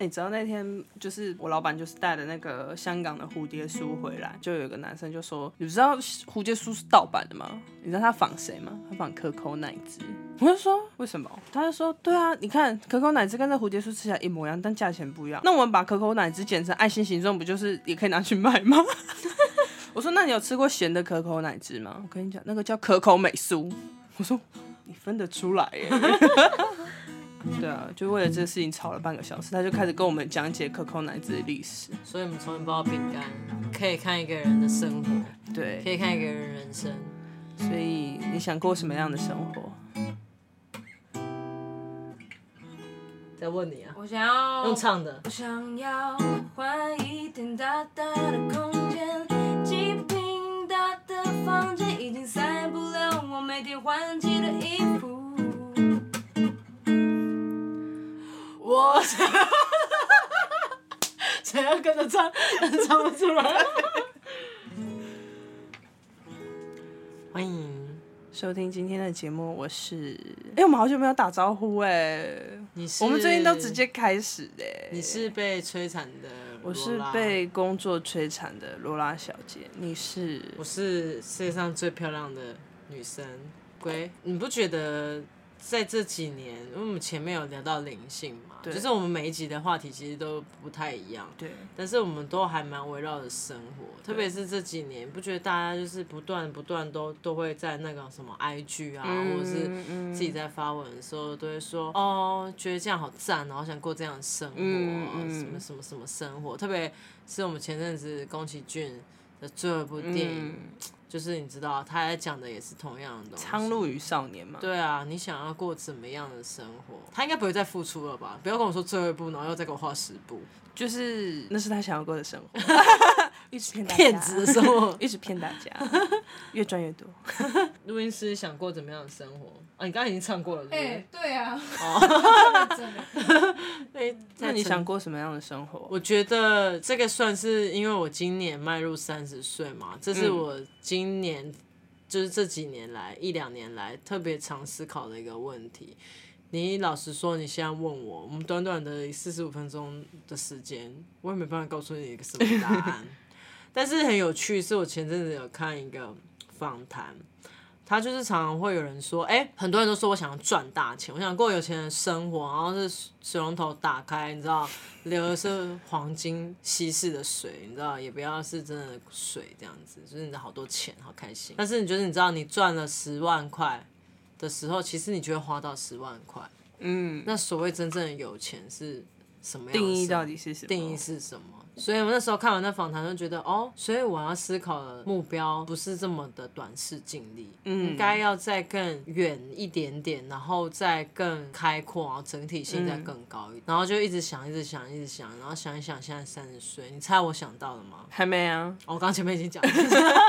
你知道那天就是我老板就是带了那个香港的蝴蝶酥回来，就有一个男生就说：“你知道蝴蝶酥是盗版的吗？你知道他仿谁吗？他仿可口奶汁。”我就说：“为什么？”他就说：“对啊，你看可口奶汁跟这蝴蝶酥吃起来一模一样，但价钱不一样。那我们把可口奶汁剪成爱心形状，不就是也可以拿去卖吗？” 我说：“那你有吃过咸的可口奶汁吗？”我跟你讲，那个叫可口美酥。我说：“你分得出来耶？”对啊，就为了这个事情吵了半个小时，他就开始跟我们讲解可口奶子的历史。所以，我们从一包饼干可以看一个人的生活，对，可以看一个人人生。所以，你想过什么样的生活？再问你啊，我想要用唱的。我想要换一点大大的空间，几平大的房间已经塞不了我每天换季的衣服。我想，想要跟着唱，但唱不出来。欢迎收听今天的节目，我是哎、欸，我们好久没有打招呼哎，你是？我们最近都直接开始哎。你是被摧残的，我是被工作摧残的罗拉小姐。你是？我是世界上最漂亮的女生。龟，你不觉得？在这几年，因为我们前面有聊到灵性嘛，对就是我们每一集的话题其实都不太一样，对，但是我们都还蛮围绕着生活，特别是这几年，不觉得大家就是不断不断都都会在那个什么 IG 啊，嗯、或者是自己在发文的时候，都会说哦，觉得这样好赞，然后想过这样的生活，什么什么什么生活，特别是我们前阵子宫崎骏的最后一部电影。嗯就是你知道，他在讲的也是同样的东西。苍鹭与少年嘛。对啊，你想要过怎么样的生活？他应该不会再付出了吧？不要跟我说最后一步，然后又再给我画十步。就是那是他想要过的生活。一直骗骗子的生活，一直骗大家，越赚越多。录音师想过怎么样的生活？啊，你刚刚已经唱过了，对不对？欸、对啊。哦。那你想过什么样的生活？我觉得这个算是因为我今年迈入三十岁嘛，这是我今年、嗯、就是这几年来一两年来特别常思考的一个问题。你老实说，你现在问我，我们短短的四十五分钟的时间，我也没办法告诉你一个什么答案。但是很有趣，是我前阵子有看一个访谈，他就是常常会有人说，哎、欸，很多人都说我想要赚大钱，我想过有钱人生活，然后是水龙头打开，你知道，流的是黄金稀释的水，你知道，也不要是真的水这样子，就是你的好多钱，好开心。但是你觉得，你知道，你赚了十万块的时候，其实你就会花到十万块。嗯，那所谓真正的有钱是什么样？定义到底是什么？定义是什么？所以我那时候看完那访谈，就觉得哦，所以我要思考的目标不是这么的短视近利，嗯，应该要再更远一点点，然后再更开阔，然后整体性再更高一点，嗯、然后就一直想，一直想，一直想，然后想一想，现在三十岁，你猜我想到了吗？还没啊，哦、我刚前面已经讲了，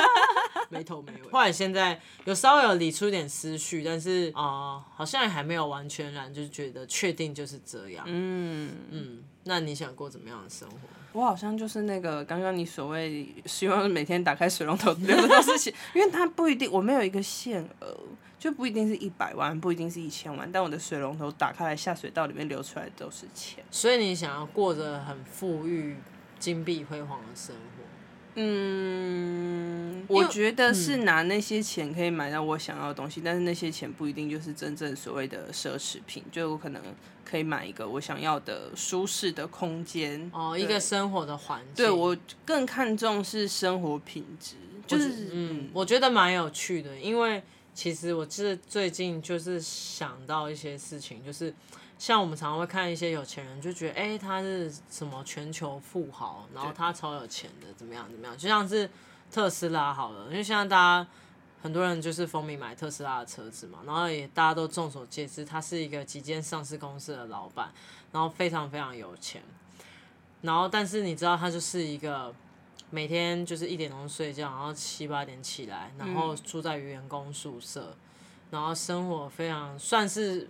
没头没尾。后来现在有稍微有理出一点思绪，但是啊、呃，好像还没有完全然，就是觉得确定就是这样。嗯嗯，那你想过怎么样的生活？我好像就是那个刚刚你所谓希望每天打开水龙头流的都是钱，因为它不一定，我没有一个限额，就不一定是一百万，不一定是一千万，但我的水龙头打开来下水道里面流出来都是钱。所以你想要过着很富裕、金碧辉煌的生活？嗯，我觉得是拿那些钱可以买到我想要的东西，嗯、但是那些钱不一定就是真正所谓的奢侈品，就我可能可以买一个我想要的舒适的空间哦，一个生活的环境。对，我更看重是生活品质，就是嗯，我觉得蛮有趣的，因为其实我是最近就是想到一些事情，就是。像我们常常会看一些有钱人，就觉得哎、欸，他是什么全球富豪，然后他超有钱的，怎么样怎么样？就像是特斯拉好了，因为现在大家很多人就是风靡买特斯拉的车子嘛，然后也大家都众所皆知，他是一个几间上市公司的老板，然后非常非常有钱。然后但是你知道，他就是一个每天就是一点钟睡觉，然后七八点起来，然后住在员工宿舍，然后生活非常算是。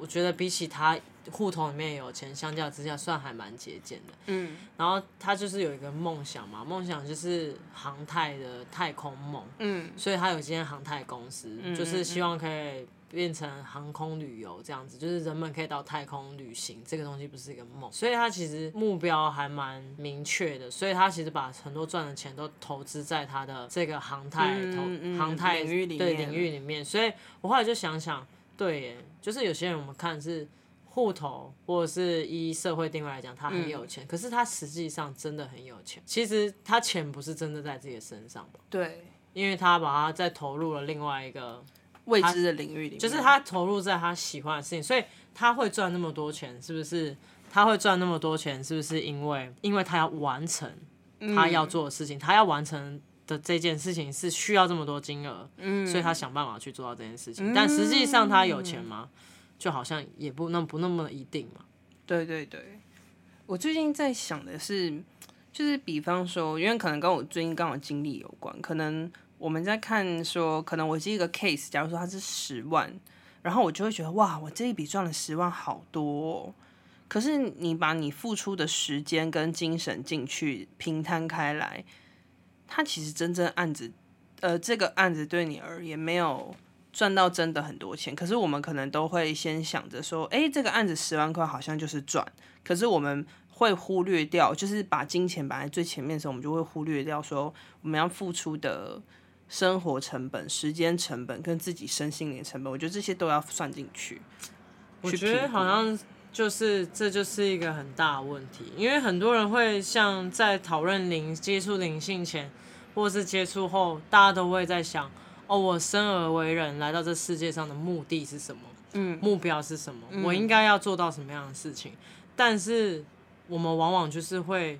我觉得比起他户头里面有钱，相较之下算还蛮节俭的。嗯，然后他就是有一个梦想嘛，梦想就是航太的太空梦。嗯，所以他有一间航太公司，嗯、就是希望可以变成航空旅游这样子，就是人们可以到太空旅行，这个东西不是一个梦，所以他其实目标还蛮明确的，所以他其实把很多赚的钱都投资在他的这个航太投、航太领域里对领域里面，所以我后来就想想，对耶，就是有些人我们看是户头或者是依社会定位来讲，他很有钱，嗯、可是他实际上真的很有钱，其实他钱不是真的在自己的身上吧？对。因为他把他再投入了另外一个未知的领域里面，就是他投入在他喜欢的事情，所以他会赚那么多钱，是不是？他会赚那么多钱，是不是因为因为他要完成他要做的事情，嗯、他要完成的这件事情是需要这么多金额，嗯，所以他想办法去做到这件事情。嗯、但实际上他有钱吗？就好像也不那不那么一定嘛。对对对，我最近在想的是。就是比方说，因为可能跟我最近刚好经历有关，可能我们在看说，可能我是一个 case，假如说他是十万，然后我就会觉得哇，我这一笔赚了十万，好多哦。可是你把你付出的时间跟精神进去平摊开来，它其实真正案子，呃，这个案子对你而言没有赚到真的很多钱。可是我们可能都会先想着说，哎，这个案子十万块好像就是赚，可是我们。会忽略掉，就是把金钱摆在最前面的时候，我们就会忽略掉说我们要付出的生活成本、时间成本跟自己身心灵的成本，我觉得这些都要算进去。我觉得好像就是这就是一个很大的问题，因为很多人会像在讨论灵接触灵性前，或是接触后，大家都会在想：哦，我生而为人，来到这世界上的目的是什么？嗯，目标是什么？嗯，我应该要做到什么样的事情？但是。我们往往就是会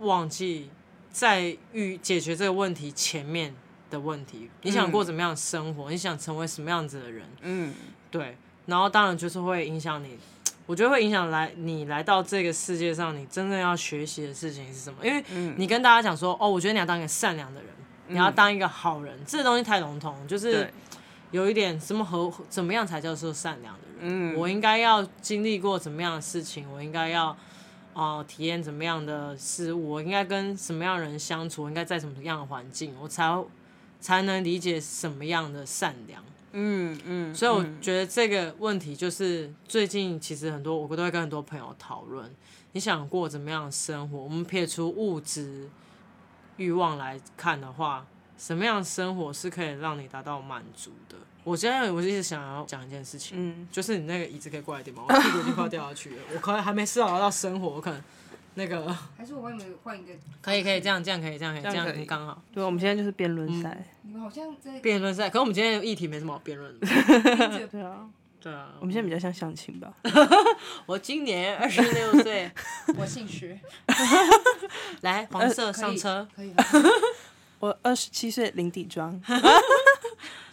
忘记在遇解决这个问题前面的问题。你想过怎么样生活？嗯、你想成为什么样子的人？嗯，对。然后当然就是会影响你，我觉得会影响来你来到这个世界上，你真正要学习的事情是什么？因为你跟大家讲说，哦，我觉得你要当一个善良的人，嗯、你要当一个好人，这个东西太笼统，就是有一点什么和怎么样才叫做善良的人？嗯，我应该要经历过怎么样的事情？我应该要。哦，体验怎么样的事物，我应该跟什么样的人相处，我应该在什么样的环境，我才才能理解什么样的善良。嗯嗯，所以我觉得这个问题就是最近其实很多我都会跟很多朋友讨论，你想过怎么样的生活？我们撇除物质欲望来看的话，什么样的生活是可以让你达到满足的？我现在我一直想要讲一件事情，嗯，就是你那个椅子可以过来点吗？我屁股已经快要掉下去了，我可能还没思考到生活，我可能那个还是我帮你们换一个，可以可以这样这样可以这样可以这样可以刚好。对，我们现在就是辩论赛，你们好像在辩论赛，可是我们今天的议题没什么好辩论的。对啊，对啊，我们现在比较像相亲吧。我今年二十六岁，我姓徐，来黄色上车，可以。我二十七岁，零底妆。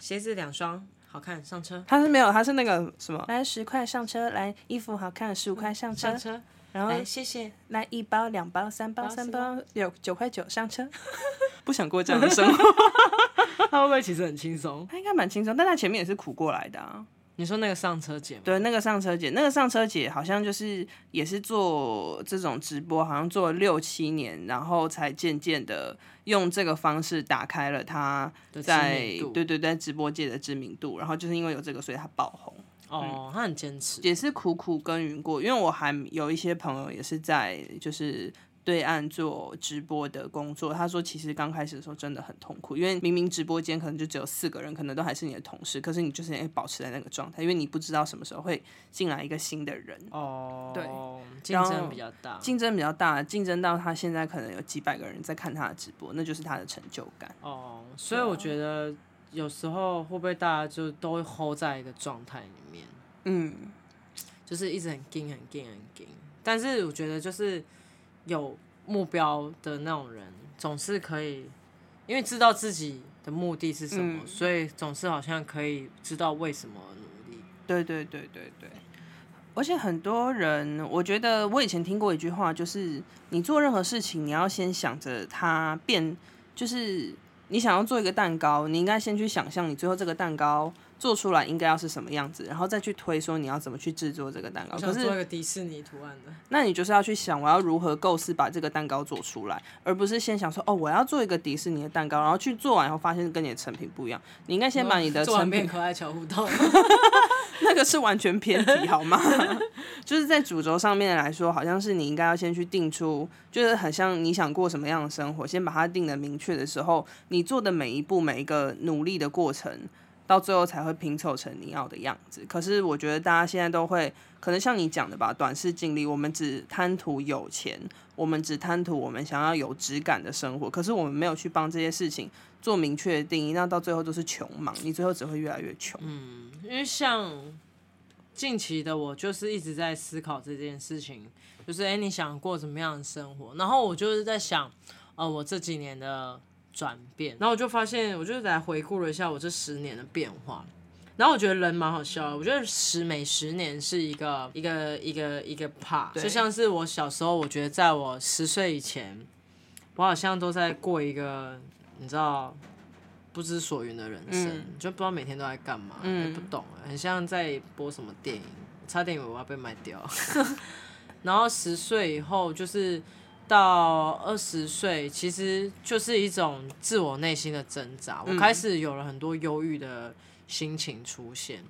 鞋子两双，好看，上车。他是没有，他是那个什么？来十块上车，来衣服好看，十五块上车。上车，然后谢谢。来一包、两包、三包、三包，有九块九上车。不想过这样的生活。他会不会其实很轻松？他应该蛮轻松，但他前面也是苦过来的啊。你说那个上车姐吗？对，那个上车姐，那个上车姐好像就是也是做这种直播，好像做了六七年，然后才渐渐的用这个方式打开了她在对对对直播界的知名度。然后就是因为有这个，所以她爆红。哦，她、嗯、很坚持，也是苦苦耕耘过。因为我还有一些朋友也是在就是。对岸做直播的工作，他说其实刚开始的时候真的很痛苦，因为明明直播间可能就只有四个人，可能都还是你的同事，可是你就是要保持在那个状态，因为你不知道什么时候会进来一个新的人。哦，对，竞争比较大，竞争比较大，竞争到他现在可能有几百个人在看他的直播，那就是他的成就感。哦，所以我觉得有时候会不会大家就都会 hold 在一个状态里面，嗯，就是一直很紧、很紧、很紧，但是我觉得就是。有目标的那种人，总是可以，因为知道自己的目的是什么，嗯、所以总是好像可以知道为什么而努力。对对对对对，而且很多人，我觉得我以前听过一句话，就是你做任何事情，你要先想着它变，就是你想要做一个蛋糕，你应该先去想象你最后这个蛋糕做出来应该要是什么样子，然后再去推说你要怎么去制作这个蛋糕。可是做一个迪士尼图案的，那你就是要去想我要如何构思把这个蛋糕做出来，而不是先想说哦我要做一个迪士尼的蛋糕，然后去做完以后发现跟你的成品不一样。你应该先把你的成品可爱巧互动，那个是完全偏题好吗？就是在主轴上面来说，好像是你应该要先去定出，就是很像你想过什么样的生活，先把它定的明确的时候，你做的每一步每一个努力的过程。到最后才会拼凑成你要的样子。可是我觉得大家现在都会，可能像你讲的吧，短视经历。我们只贪图有钱，我们只贪图我们想要有质感的生活。可是我们没有去帮这些事情做明确的定义，那到最后都是穷忙，你最后只会越来越穷。嗯，因为像近期的我，就是一直在思考这件事情，就是哎，你想过怎么样的生活？然后我就是在想，呃，我这几年的。转变，然后我就发现，我就来回顾了一下我这十年的变化，然后我觉得人蛮好笑的。我觉得十每十年是一个一个一个一个 part，就像是我小时候，我觉得在我十岁以前，我好像都在过一个你知道不知所云的人生，嗯、就不知道每天都在干嘛，嗯、也不懂，很像在播什么电影，差点以为我要被卖掉。然后十岁以后就是。到二十岁，其实就是一种自我内心的挣扎。我开始有了很多忧郁的心情出现。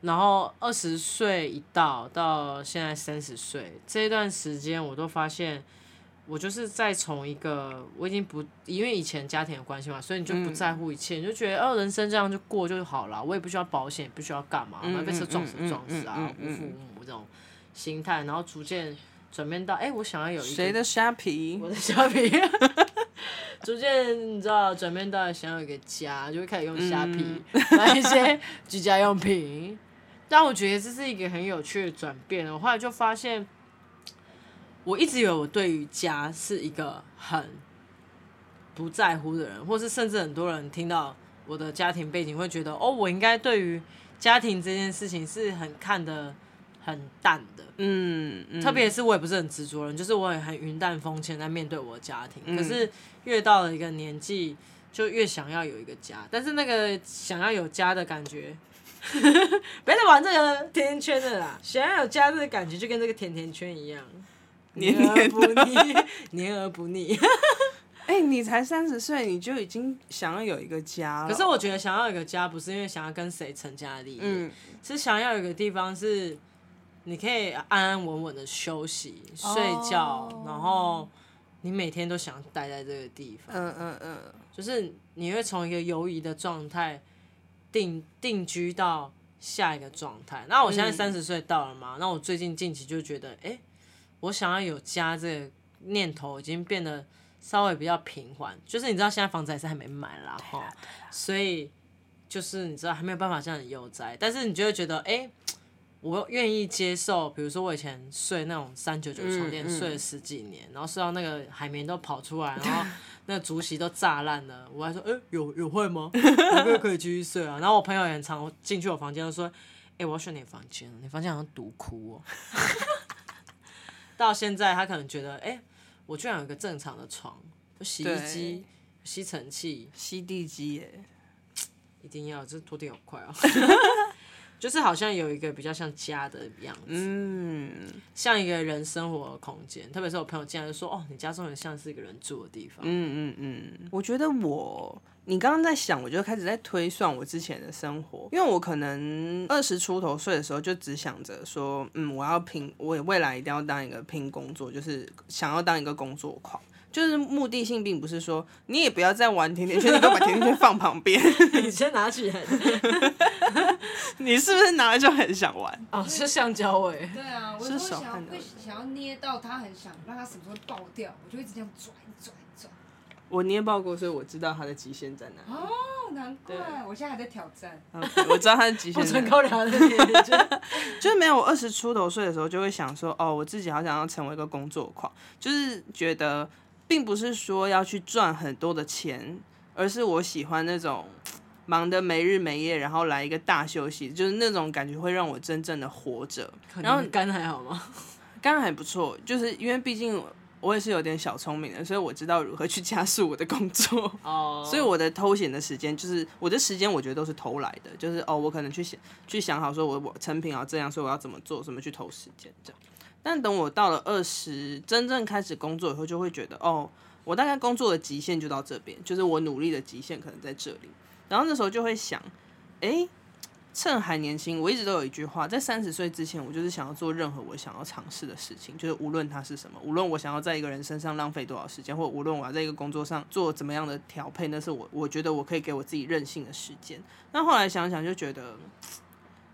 然后二十岁一到，到现在三十岁这一段时间，我都发现，我就是在从一个我已经不因为以前家庭的关系嘛，所以你就不在乎一切，你就觉得哦，人生这样就过就好了，我也不需要保险，也不需要干嘛，被车撞死撞死啊，无父无母这种心态，然后逐渐。转变到哎、欸，我想要有一个谁的虾皮，我的虾皮，逐渐你知道转变到想要有一个家，就会开始用虾皮、嗯、买一些居家用品。但我觉得这是一个很有趣的转变。我后来就发现，我一直以为我对于家是一个很不在乎的人，或是甚至很多人听到我的家庭背景会觉得，哦，我应该对于家庭这件事情是很看得很淡的。嗯，嗯，特别是我也不是很执着人，就是我也很云淡风轻在面对我的家庭。嗯、可是越到了一个年纪，就越想要有一个家。但是那个想要有家的感觉，别再玩这个甜甜圈的啦！想要有家的感觉，就跟这个甜甜圈一样，黏而不腻，黏而不腻。哎、欸，你才三十岁，你就已经想要有一个家了。可是我觉得想要有一个家，不是因为想要跟谁成家立业，嗯、是想要有一个地方是。你可以安安稳稳的休息、睡觉，oh. 然后你每天都想待在这个地方。嗯嗯嗯，就是你会从一个游移的状态定定居到下一个状态。那我现在三十岁到了嘛？嗯、那我最近近期就觉得，哎、欸，我想要有家这个念头已经变得稍微比较平缓。就是你知道，现在房子还是还没买啦，哈，所以就是你知道还没有办法这样悠哉，但是你就会觉得，哎、欸。我愿意接受，比如说我以前睡那种三九九床垫，睡了十几年，然后睡到那个海绵都跑出来，然后 那个竹席都炸烂了，我还说，哎、欸，有有会吗？我可以可以继续睡啊。然后我朋友也很常进去我房间，就说，哎、欸，我要睡你房间，你房间好像独哭哦。到现在他可能觉得，哎、欸，我居然有一个正常的床，有洗衣机、吸尘器、吸地机耶，一定要，这拖地好快啊。就是好像有一个比较像家的样子，嗯，像一个人生活的空间。特别是我朋友进来就说：“哦，你家中很像是一个人住的地方。”嗯嗯嗯。我觉得我，你刚刚在想，我就开始在推算我之前的生活，因为我可能二十出头岁的时候就只想着说，嗯，我要拼，我未来一定要当一个拼工作，就是想要当一个工作狂。就是目的性并不是说你也不要再玩甜甜圈，你都把甜甜圈放旁边。你先拿起来。你是不是拿了就很想玩？哦，是橡胶味。对啊，我是想要会想要捏到它，很想让它什么时候爆掉，我就一直这样转转转。我捏爆过，所以我知道它的极限在哪。哦，难怪，我现在还在挑战。Okay, 我知道它的极限。不高粱的甜甜圈。就是没有我二十出头岁的时候，就会想说，哦，我自己好想要成为一个工作狂，就是觉得。并不是说要去赚很多的钱，而是我喜欢那种忙得没日没夜，然后来一个大休息，就是那种感觉会让我真正的活着。然后肝还好吗？肝还不错，就是因为毕竟我也是有点小聪明的，所以我知道如何去加速我的工作。哦，所以我的偷闲的时间，就是我的时间，我觉得都是偷来的。就是哦，我可能去想去想好，说我我成品要这样，所以我要怎么做，怎么去偷时间这样。但等我到了二十，真正开始工作以后，就会觉得哦，我大概工作的极限就到这边，就是我努力的极限可能在这里。然后那时候就会想，哎、欸。趁还年轻，我一直都有一句话，在三十岁之前，我就是想要做任何我想要尝试的事情，就是无论它是什么，无论我想要在一个人身上浪费多少时间，或无论我要在一个工作上做怎么样的调配，那是我我觉得我可以给我自己任性的时间。那后来想想就觉得，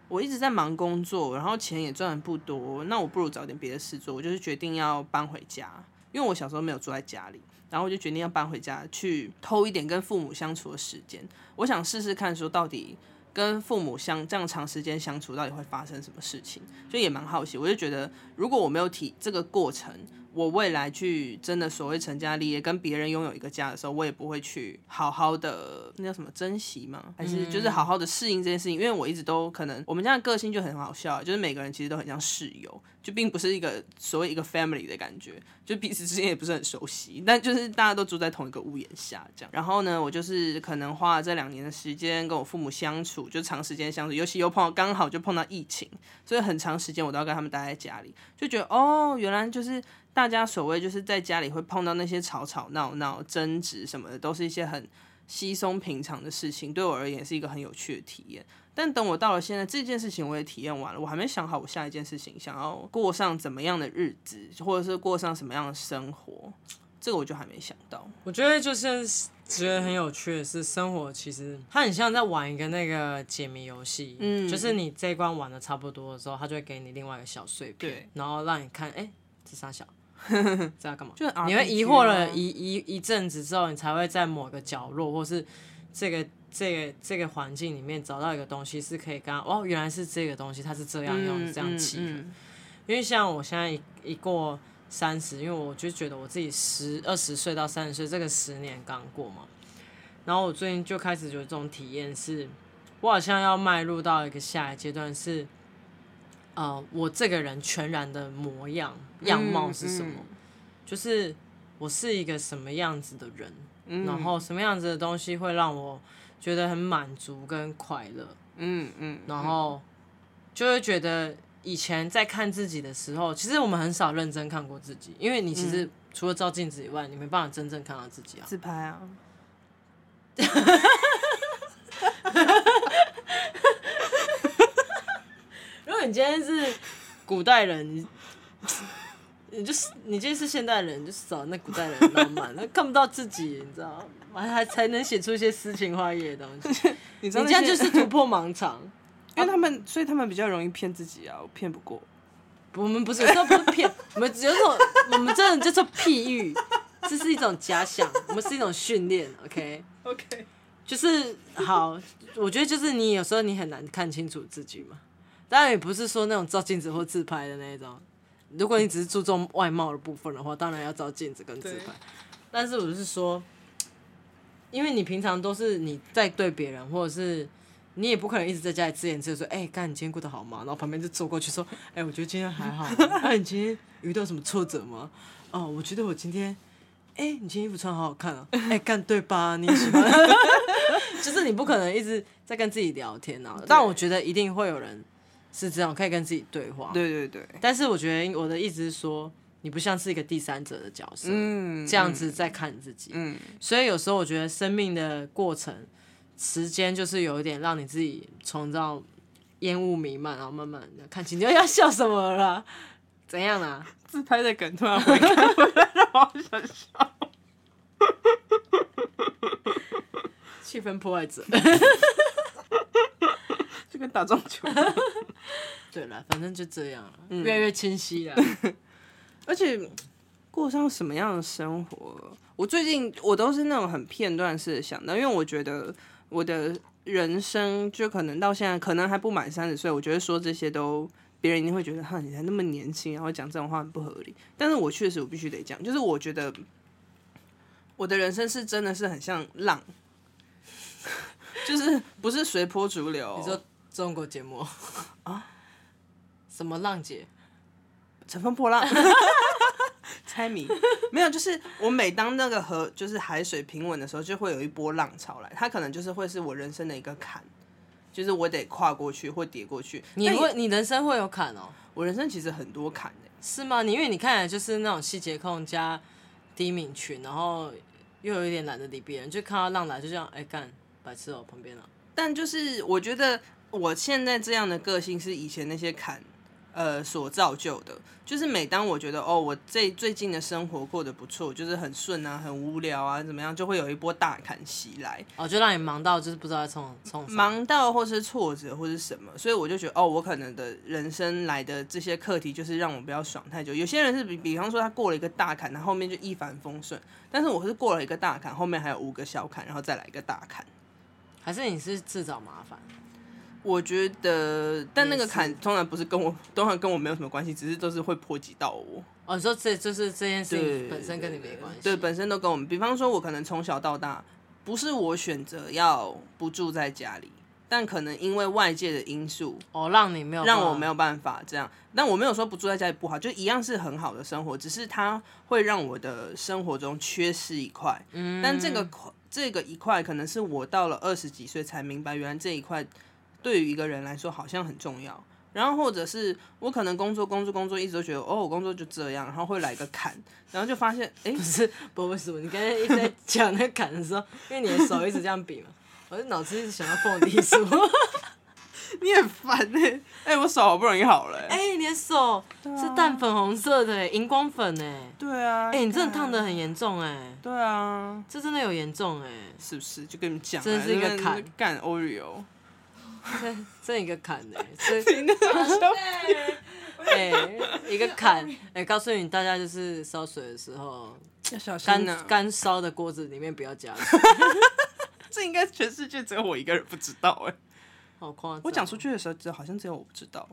我一直在忙工作，然后钱也赚的不多，那我不如找点别的事做。我就是决定要搬回家，因为我小时候没有住在家里，然后我就决定要搬回家去偷一点跟父母相处的时间。我想试试看，说到底。跟父母相这样长时间相处，到底会发生什么事情？就也蛮好奇。我就觉得，如果我没有体这个过程，我未来去真的所谓成家立业，跟别人拥有一个家的时候，我也不会去好好的那叫什么珍惜吗？还是就是好好的适应这件事情？因为我一直都可能，我们家的个性就很好笑，就是每个人其实都很像室友。就并不是一个所谓一个 family 的感觉，就彼此之间也不是很熟悉，但就是大家都住在同一个屋檐下这样。然后呢，我就是可能花了这两年的时间跟我父母相处，就长时间相处，尤其又碰到刚好就碰到疫情，所以很长时间我都要跟他们待在家里，就觉得哦，原来就是大家所谓就是在家里会碰到那些吵吵闹闹、争执什么的，都是一些很稀松平常的事情，对我而言是一个很有趣的体验。但等我到了现在，这件事情我也体验完了，我还没想好我下一件事情想要过上怎么样的日子，或者是过上什么样的生活，这个我就还没想到。我觉得就是觉得很有趣的是，生活其实它很像在玩一个那个解谜游戏，嗯，就是你这一关玩的差不多的时候，它就会给你另外一个小碎片，对，然后让你看，哎、欸，这三小，这要干嘛？就你会疑惑了一一一阵子之后，你才会在某个角落，或是这个。这个这个环境里面找到一个东西是可以跟哦，原来是这个东西，它是这样用、嗯、这样起的、嗯嗯。因为像我现在一一过三十，因为我就觉得我自己十二十岁到三十岁这个十年刚过嘛，然后我最近就开始有这种体验是，是我好像要迈入到一个下一阶段是，呃，我这个人全然的模样样貌是什么？就是我是一个什么样子的人，嗯、然后什么样子的东西会让我。觉得很满足跟快乐，嗯嗯，然后就会觉得以前在看自己的时候，其实我们很少认真看过自己，因为你其实除了照镜子以外，你没办法真正看到自己啊。自拍啊，如果你今天是古代人。你就是你，就是现代人，就是找那古代人浪漫，那看不到自己，你知道吗？还 还才能写出一些诗情画意的东西。你这样就是突破盲肠，因为他们，所以他们比较容易骗自己啊，我骗不过。我们不是，说不是骗，我们只有种，我们真的叫做譬喻，这是一种假想，我们是一种训练，OK？OK，、okay? okay. 就是好，我觉得就是你有时候你很难看清楚自己嘛，当然也不是说那种照镜子或自拍的那种。如果你只是注重外貌的部分的话，当然要照镜子跟自拍。但是我就是说，因为你平常都是你在对别人，或者是你也不可能一直在家里自言自语说：“哎、欸，干你今天过得好吗？”然后旁边就走过去说：“哎、欸，我觉得今天还好。那、啊、你今天遇到什么挫折吗？”哦，我觉得我今天，哎、欸，你今天衣服穿好好看啊！哎、欸，干对吧？你喜欢？就是你不可能一直在跟自己聊天啊。但我觉得一定会有人。是这样，可以跟自己对话。对对对。但是我觉得我的意思是说，你不像是一个第三者的角色，嗯，这样子在看自己。嗯。所以有时候我觉得生命的过程，时间就是有一点让你自己从这烟雾弥漫，然后慢慢的看清。你要笑什么了？怎样啊？自拍的梗突然回来，让我好想笑。气氛破坏者。就跟打撞球。对了，反正就这样了，越来越清晰了。而且过上什么样的生活，我最近我都是那种很片段式的想到，因为我觉得我的人生就可能到现在可能还不满三十岁，我觉得说这些都别人一定会觉得哈，你才那么年轻，然后讲这种话很不合理。但是我确实我必须得讲，就是我觉得我的人生是真的是很像浪，就是不是随波逐流。你说。中国节目啊？什么浪姐？乘风破浪？猜谜，没有，就是我每当那个河就是海水平稳的时候，就会有一波浪潮来，它可能就是会是我人生的一个坎，就是我得跨过去或跌过去。你会，你人生会有坎哦？我人生其实很多坎的，是吗？你因为你看起来就是那种细节控加低敏群，然后又有一点懒得理别人，就看到浪来就这样，哎干，白痴哦，旁边了。但就是我觉得我现在这样的个性是以前那些坎。呃，所造就的，就是每当我觉得哦，我这最近的生活过得不错，就是很顺啊，很无聊啊，怎么样，就会有一波大坎袭来，哦，就让你忙到就是不知道在冲冲，忙到或是挫折或是什么，所以我就觉得哦，我可能的人生来的这些课题，就是让我不要爽太久。有些人是比比方说他过了一个大坎，他后面就一帆风顺，但是我是过了一个大坎，后面还有五个小坎，然后再来一个大坎，还是你是自找麻烦？我觉得，但那个坎通常不是跟我，通常跟我没有什么关系，只是都是会波及到我。哦，你说这就是这件事情本身跟你没关系？对，本身都跟我们。比方说，我可能从小到大，不是我选择要不住在家里，但可能因为外界的因素，哦，让你没有让我没有办法这样。但我没有说不住在家里不好，就一样是很好的生活，只是它会让我的生活中缺失一块。嗯，但这个这个一块，可能是我到了二十几岁才明白，原来这一块。对于一个人来说，好像很重要。然后或者是我可能工作工作工作，一直都觉得哦，我工作就这样，然后会来个坎，然后就发现，哎，不是，不不是，你刚才一直在 讲那个坎的时候，因为你的手一直这样比嘛，我就脑子一直想要凤梨酥。你很烦哎，哎，我手好不容易好了，哎，你的手是淡粉红色的，荧光粉哎，对啊，哎，你真的烫的很严重哎，对啊，这真的有严重哎，是不是？就跟你讲，真的是一个坎，干 Oreo。这 这一个坎呢？所以 哎，一个坎 哎，告诉你大家就是烧水的时候要小心干干烧的锅子里面不要加这应该全世界只有我一个人不知道哎，好夸张！我讲出去的时候，只好像只有我不知道。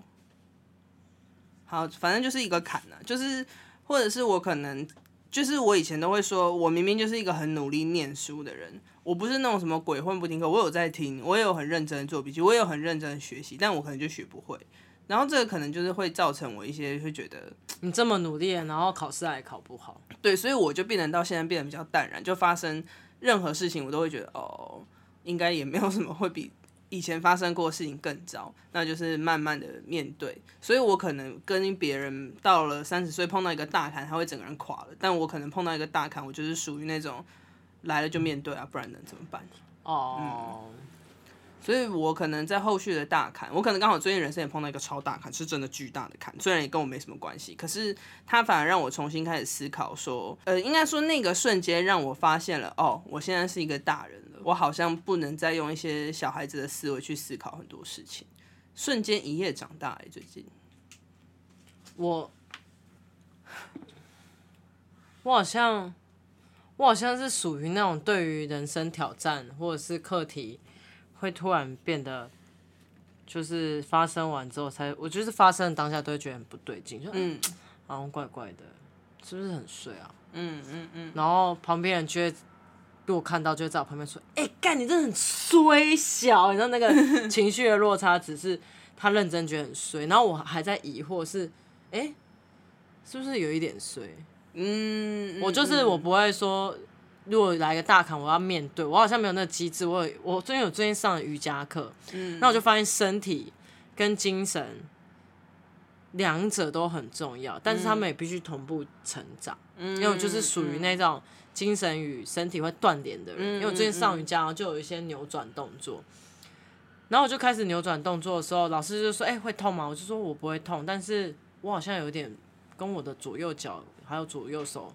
好，反正就是一个坎呢，就是或者是我可能就是我以前都会说，我明明就是一个很努力念书的人。我不是那种什么鬼混不听课，我有在听，我也有很认真的做笔记，我也有很认真的学习，但我可能就学不会。然后这个可能就是会造成我一些会觉得你这么努力，然后考试还考不好。对，所以我就变得到现在变得比较淡然，就发生任何事情我都会觉得哦，应该也没有什么会比以前发生过的事情更糟，那就是慢慢的面对。所以我可能跟别人到了三十岁碰到一个大坎，他会整个人垮了，但我可能碰到一个大坎，我就是属于那种。来了就面对啊，不然能怎么办？哦、oh. 嗯，所以我可能在后续的大坎，我可能刚好最近人生也碰到一个超大坎，是真的巨大的坎，虽然也跟我没什么关系，可是它反而让我重新开始思考，说，呃，应该说那个瞬间让我发现了，哦，我现在是一个大人了，我好像不能再用一些小孩子的思维去思考很多事情，瞬间一夜长大哎，最近，我，我好像。我好像是属于那种对于人生挑战或者是课题，会突然变得，就是发生完之后才，我就是发生的当下都会觉得很不对劲，就嗯，好像怪怪的，是不是很衰啊？嗯嗯嗯。然后旁边人就会，被我看到就会在我旁边说：“哎、欸，干你真的很衰小。”你知道那个 情绪的落差，只是他认真觉得很衰，然后我还在疑惑是，哎、欸，是不是有一点衰？嗯，我就是我不会说，如果来个大坎，我要面对，我好像没有那个机制。我有我最近有最近上了瑜伽课，嗯，那我就发现身体跟精神两者都很重要，但是他们也必须同步成长。嗯，因为我就是属于那种精神与身体会断联的人。嗯，因为我最近上瑜伽，然后就有一些扭转动作，然后我就开始扭转动作的时候，老师就说：“哎、欸，会痛吗？”我就说：“我不会痛，但是我好像有点跟我的左右脚。”还有左右手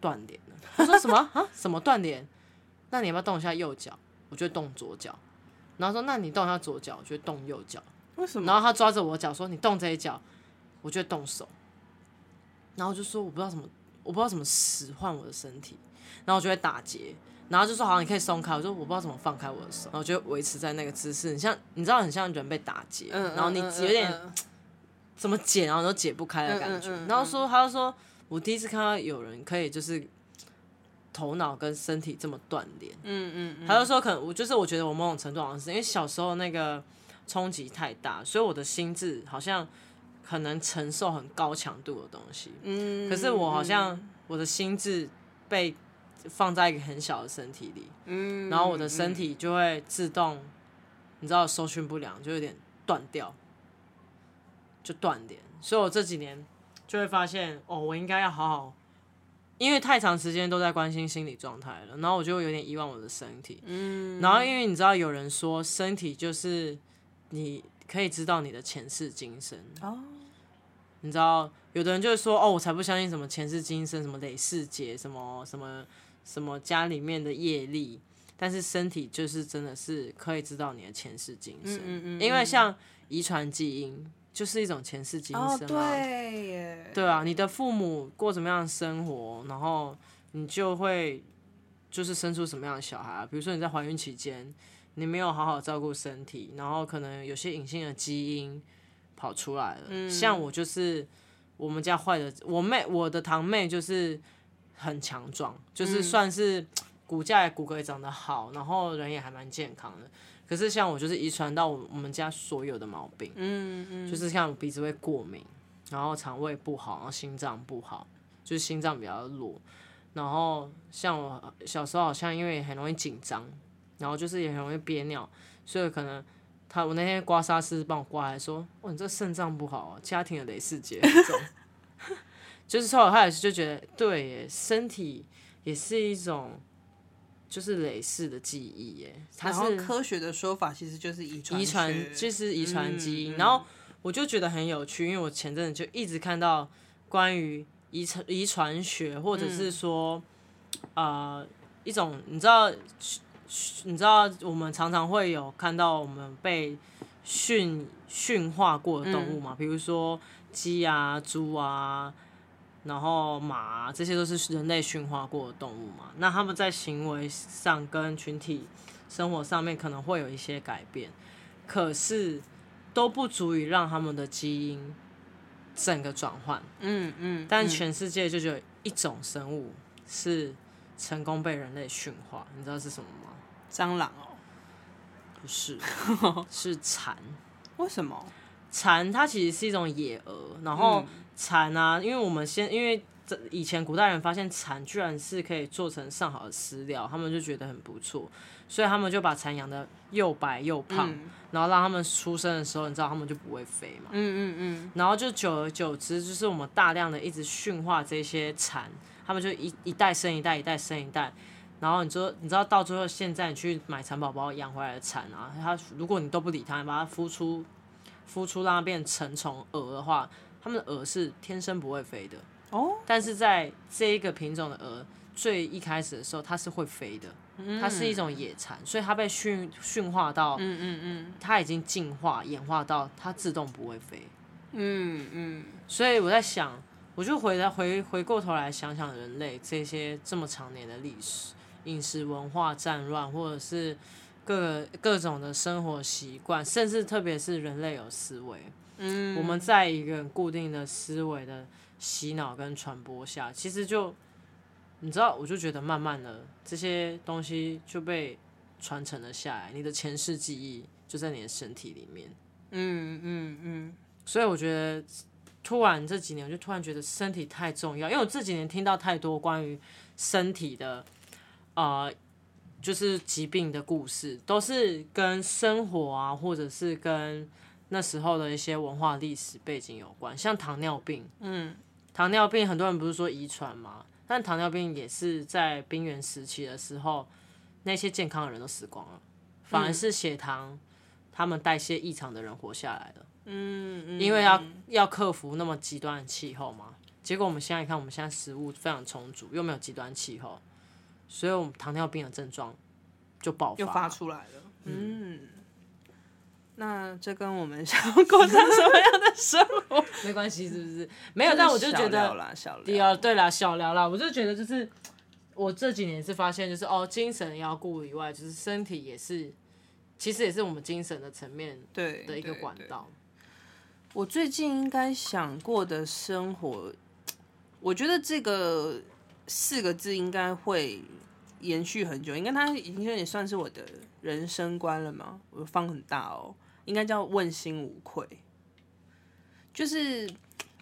断联了。他说什么 啊？什么断联？那你要不要动一下右脚？我就动左脚。然后说，那你动一下左脚，我就动右脚。为什么？然后他抓着我脚说，你动这一脚，我就动手。然后就说我不知道怎么，我不知道怎么使唤我的身体。然后我就会打结。然后就说好，你可以松开。我说我不知道怎么放开我的手。然后就维持在那个姿势，你像你知道很像人被打结，然后你有点怎么解，然后都解不开的感觉。然后说他就说。我第一次看到有人可以就是头脑跟身体这么断联，嗯嗯，嗯，他就说可能我就是我觉得我某种程度好像是因为小时候那个冲击太大，所以我的心智好像很能承受很高强度的东西。嗯，可是我好像我的心智被放在一个很小的身体里，嗯，然后我的身体就会自动，你知道收讯不良，就有点断掉，就断联。所以我这几年就会发现，哦，我应该要好好，因为太长时间都在关心心理状态了，然后我就有点遗忘我的身体。嗯，然后因为你知道有人说，身体就是你可以知道你的前世今生。哦，你知道，有的人就会说，哦，我才不相信什么前世今生，什么累世劫，什么什么什么家里面的业力，但是身体就是真的是可以知道你的前世今生，嗯嗯嗯因为像遗传基因就是一种前世今生啊，哦，对耶，对啊，你的父母过什么样的生活，然后你就会就是生出什么样的小孩啊。比如说你在怀孕期间，你没有好好照顾身体，然后可能有些隐性的基因跑出来了。嗯像我就是我们家坏的，我妹我的堂妹就是很强壮，就是算是骨架也骨骼也长得好，然后人也还蛮健康的。可是像我就是遗传到我我们家所有的毛病。嗯嗯，就是像我鼻子会过敏，然后肠胃不好，然后心脏不好，就是心脏比较弱。然后像我小时候好像因为很容易紧张，然后就是也很容易憋尿，所以可能他我那天刮痧师帮我刮还说，哦，你这肾脏不好啊，家庭的雷士结很重。就是后来后来就觉得，对耶，身体也是一种就是累世的记忆耶，它然后是科学的说法其实就是遗传，遗传就是遗传基因，然后我就觉得很有趣，因为我前阵子就一直看到关于遗传遗传学，或者是说，呃，一种你知道，你知道我们常常会有看到我们被驯驯化过的动物嘛，比如说鸡啊、猪啊。然后马啊，这些都是人类驯化过的动物嘛，那他们在行为上跟群体生活上面可能会有一些改变，可是都不足以让他们的基因整个转换。嗯嗯，但全世界就只有一种生物是成功被人类驯化，你知道是什么吗？蟑螂哦，不是，是蚕。为什么？蚕它其实是一种野蛾，然后蚕啊，因为我们先因为这以前古代人发现蚕居然是可以做成上好的饲料，他们就觉得很不错，所以他们就把蚕养的又白又胖，嗯然后让他们出生的时候，你知道他们就不会飞嘛，嗯嗯嗯，然后就久而久之，就是我们大量的一直驯化这些蚕，他们就一一代生一代，一代生一代。然后你说，你知道到最后，现在你去买蚕宝宝养回来的蚕啊，它如果你都不理它，你把它孵出。孵出让它变成成虫蛾的话，它们的蛾是天生不会飞的哦。但是在这一个品种的鹅最一开始的时候，它是会飞的，它是一种野蚕，所以它被驯驯化到，嗯嗯嗯，它已经进化演化到它自动不会飞。嗯嗯，所以我在想，我就回来回回过头来想想人类这些这么长年的历史、饮食文化战乱，或者是。各各种的生活习惯，甚至特别是人类有思维，嗯，我们在一个固定的思维的洗脑跟传播下，其实就你知道，我就觉得慢慢的这些东西就被传承了下来，你的前世记忆就在你的身体里面，嗯嗯嗯，所以我觉得突然这几年，我就突然觉得身体太重要，因为我这几年听到太多关于身体的啊。就是疾病的故事，都是跟生活啊，或者是跟那时候的一些文化历史背景有关。像糖尿病，嗯，糖尿病很多人不是说遗传吗？但糖尿病也是在冰原时期的时候，那些健康的人都死光了，反而是血糖他们代谢异常的人活下来了。嗯，嗯，因为要要克服那么极端的气候嘛。结果我们现在看，我们现在食物非常充足，又没有极端气候。所以，我们糖尿病的症状就爆发，又发出来了。嗯，那这跟我们 想要过上什么样的生活 没关系，是不是？没有，但我就觉得，啦，小聊第二，对啦，小聊啦，我就觉得就是，我这几年是发现，就是哦，精神要顾以外，就是身体也是，其实也是我们精神的层面对的一个管道。我最近应该想过的生活，我觉得这个四个字应该会。延续很久，应该它已经有点算是我的人生观了吗。我放很大哦，应该叫问心无愧。就是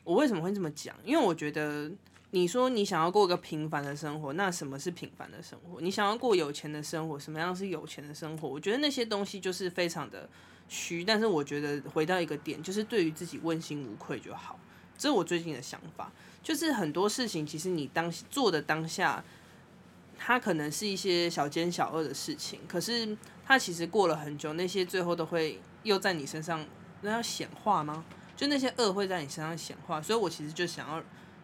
我为什么会这么讲？因为我觉得你说你想要过个平凡的生活，那什么是平凡的生活？你想要过有钱的生活，什么样是有钱的生活？我觉得那些东西就是非常的虚。但是我觉得回到一个点，就是对于自己问心无愧就好。这是我最近的想法。就是很多事情，其实你当做的当下，它可能是一些小奸小恶的事情，可是它其实过了很久，那些最后都会又在你身上。那要显化吗？就那些恶会在你身上显化，所以我其实就想要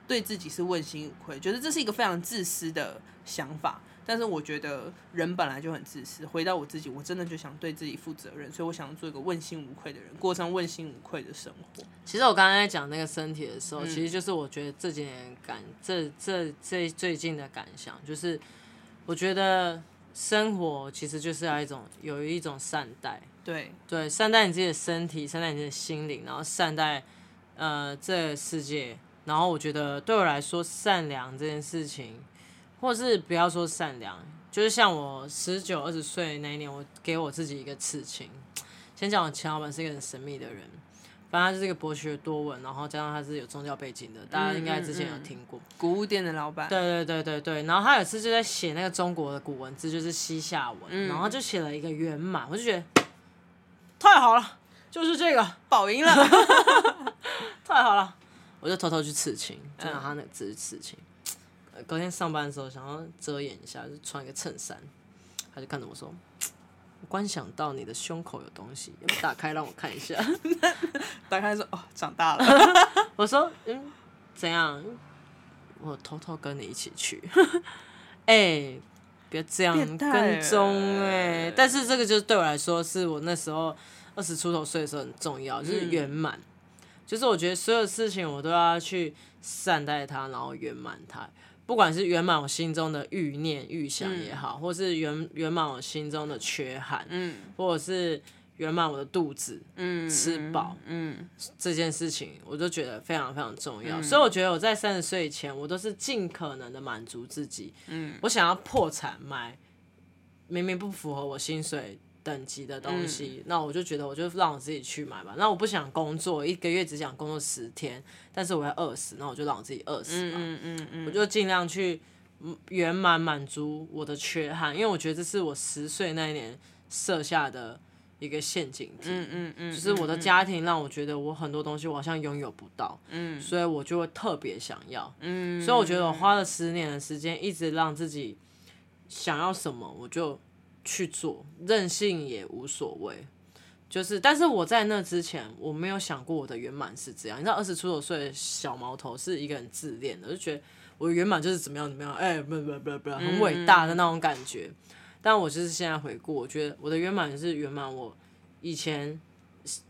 对自己是问心无愧，觉得这是一个非常自私的想法。但是我觉得人本来就很自私。回到我自己，我真的就想对自己负责任，所以我想要做一个问心无愧的人，过上问心无愧的生活。其实我刚刚在讲那个身体的时候，嗯、其实就是我觉得这几年感这这这最近的感想，就是我觉得生活其实就是要一种有一种善待。对对，善待你自己的身体，善待你自己的心灵，然后善待呃这个世界。然后我觉得对我来说，善良这件事情，或是不要说善良，就是像我十九二十岁那一年，我给我自己一个刺青。先讲我前老板是一个很神秘的人，反正他就是一个博学多闻，然后加上他是有宗教背景的，大家应该之前有听过。古物店的老板。对对对对对，然后他有次就在写那个中国的古文字，就是西夏文，嗯、然后就写了一个圆满，我就觉得。太好了，就是这个宝音了 太好了，我就偷偷去刺青，就拿他那个字去刺青。隔天上班的时候，想要遮掩一下，就穿一个衬衫，他就看着我说：“我观想到你的胸口有东西，要不打开让我看一下。”打开说：“哦，长大了。” 我说：“嗯，怎样？我偷偷跟你一起去。”哎。别这样跟踪哎、欸，但是这个就是对我来说，是我那时候二十出头岁的时候很重要，就是圆满，嗯、就是我觉得所有事情我都要去善待它，然后圆满它，不管是圆满我心中的欲念、欲想也好，嗯、或是圆圆满我心中的缺憾，嗯，或者是。圆满我的肚子，嗯，吃饱，嗯，这件事情我都觉得非常非常重要，嗯、所以我觉得我在三十岁以前，我都是尽可能的满足自己，嗯，我想要破产买明明不符合我薪水等级的东西，嗯、那我就觉得我就让我自己去买吧。那我不想工作，一个月只想工作十天，但是我要饿死，那我就让我自己饿死吧，嗯嗯嗯，嗯我就尽量去圆满满足我的缺憾，因为我觉得这是我十岁那一年设下的。一个陷阱题，嗯嗯嗯，就是我的家庭让我觉得我很多东西我好像拥有不到，嗯，所以我就会特别想要，嗯，所以我觉得我花了十年的时间，一直让自己想要什么我就去做，任性也无所谓，就是，但是我在那之前我没有想过我的圆满是这样，你知道二十出头岁的小毛头是一个很自恋的，就觉得我的圆满就是怎么样怎么样，哎、欸，不不不不，很伟大的那种感觉。但我就是现在回顾，我觉得我的圆满是圆满我以前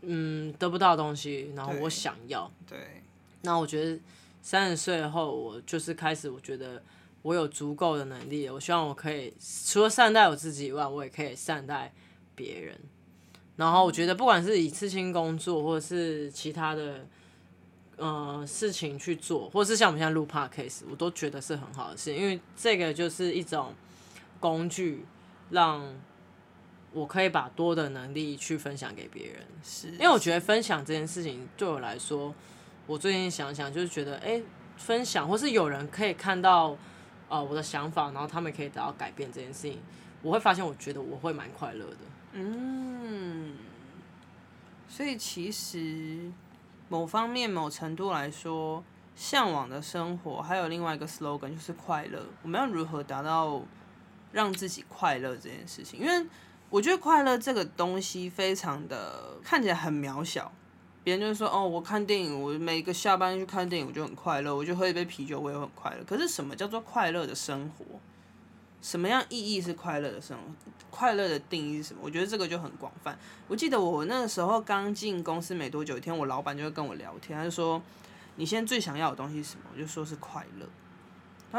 嗯得不到的东西，然后我想要。对。那我觉得三十岁后，我就是开始，我觉得我有足够的能力，我希望我可以除了善待我自己以外，我也可以善待别人。然后我觉得不管是以刺青工作，或者是其他的呃事情去做，或者是像我们现在录 podcast，我都觉得是很好的事，因为这个就是一种工具。让我可以把多的能力去分享给别人，是，因为我觉得分享这件事情对我来说，我最近想想就是觉得，哎，分享或是有人可以看到，呃，我的想法，然后他们可以得到改变这件事情，我会发现，我觉得我会蛮快乐的。嗯，所以其实某方面、某程度来说，向往的生活还有另外一个 slogan 就是快乐。我们要如何达到？让自己快乐这件事情，因为我觉得快乐这个东西非常的看起来很渺小。别人就说，哦，我看电影，我每个下班去看电影，我就很快乐，我就喝一杯啤酒，我也很快乐。可是什么叫做快乐的生活？什么样意义是快乐的生活？快乐的定义是什么？我觉得这个就很广泛。我记得我那个时候刚进公司没多久，一天我老板就会跟我聊天，他就说：“你现在最想要的东西是什么？”我就说是快乐。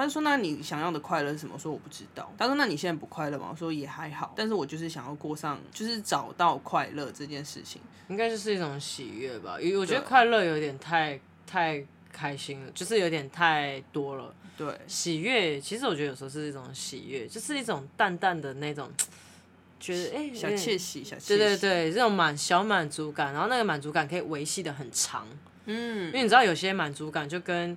他就说：“那你想要的快乐是什么？”我说：“我不知道。”他说：“那你现在不快乐吗？”我说：“也还好，但是我就是想要过上，就是找到快乐这件事情，应该就是一种喜悦吧。因为我觉得快乐有点太太开心了，就是有点太多了。对，喜悦其实我觉得有时候是一种喜悦，就是一种淡淡的那种，觉得哎、欸、小窃喜，小窃喜。对对对，这种满小满足感，然后那个满足感可以维系的很长。嗯，因为你知道有些满足感就跟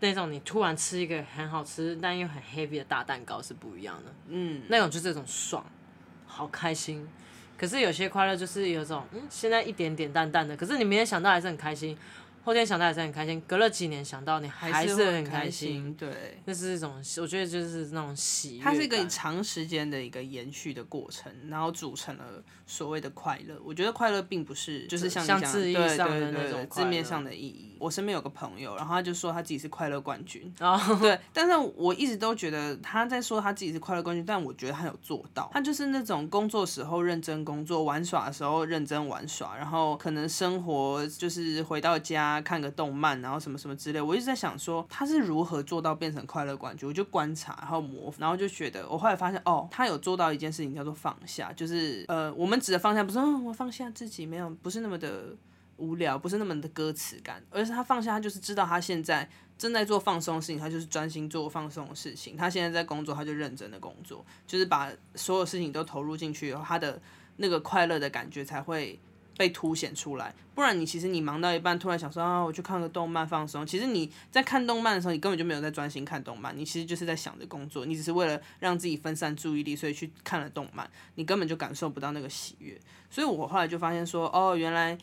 那种你突然吃一个很好吃但又很 heavy 的大蛋糕是不一样的。嗯，那种就是这种爽，好开心。可是有些快乐就是有种，嗯，现在一点点淡淡的，可是你明天想到还是很开心。后天想到还是很开心，隔了几年想到你还是很开心，对，那是一种我觉得就是那种喜悦。它是一个长时间的一个延续的过程，然后组成了所谓的快乐。我觉得快乐并不是就是像你讲的字义上的那种字面上的意义。我身边有个朋友，然后他就说他自己是快乐冠军，哦，对，但是我一直都觉得他在说他自己是快乐冠军，但我觉得他有做到，他就是那种工作时候认真工作，玩耍的时候认真玩耍，然后可能生活就是回到家。看个动漫，然后什么什么之类，我一直在想说他是如何做到变成快乐冠军。我就观察，然后模，然后就觉得，我后来发现，哦，他有做到一件事情叫做放下，就是呃，我们指的放下不是，我放下自己，没有，不是那么的无聊，不是那么的歌词感，而是他放下，他就是知道他现在正在做放松的事情，他就是专心做放松的事情。他现在在工作，他就认真的工作，就是把所有事情都投入进去以后，他的那个快乐的感觉才会。被凸显出来，不然你其实你忙到一半，突然想说啊，我去看个动漫放松。其实你在看动漫的时候，你根本就没有在专心看动漫，你其实就是在想着工作，你只是为了让自己分散注意力，所以去看了动漫，你根本就感受不到那个喜悦。所以我后来就发现说，哦，原来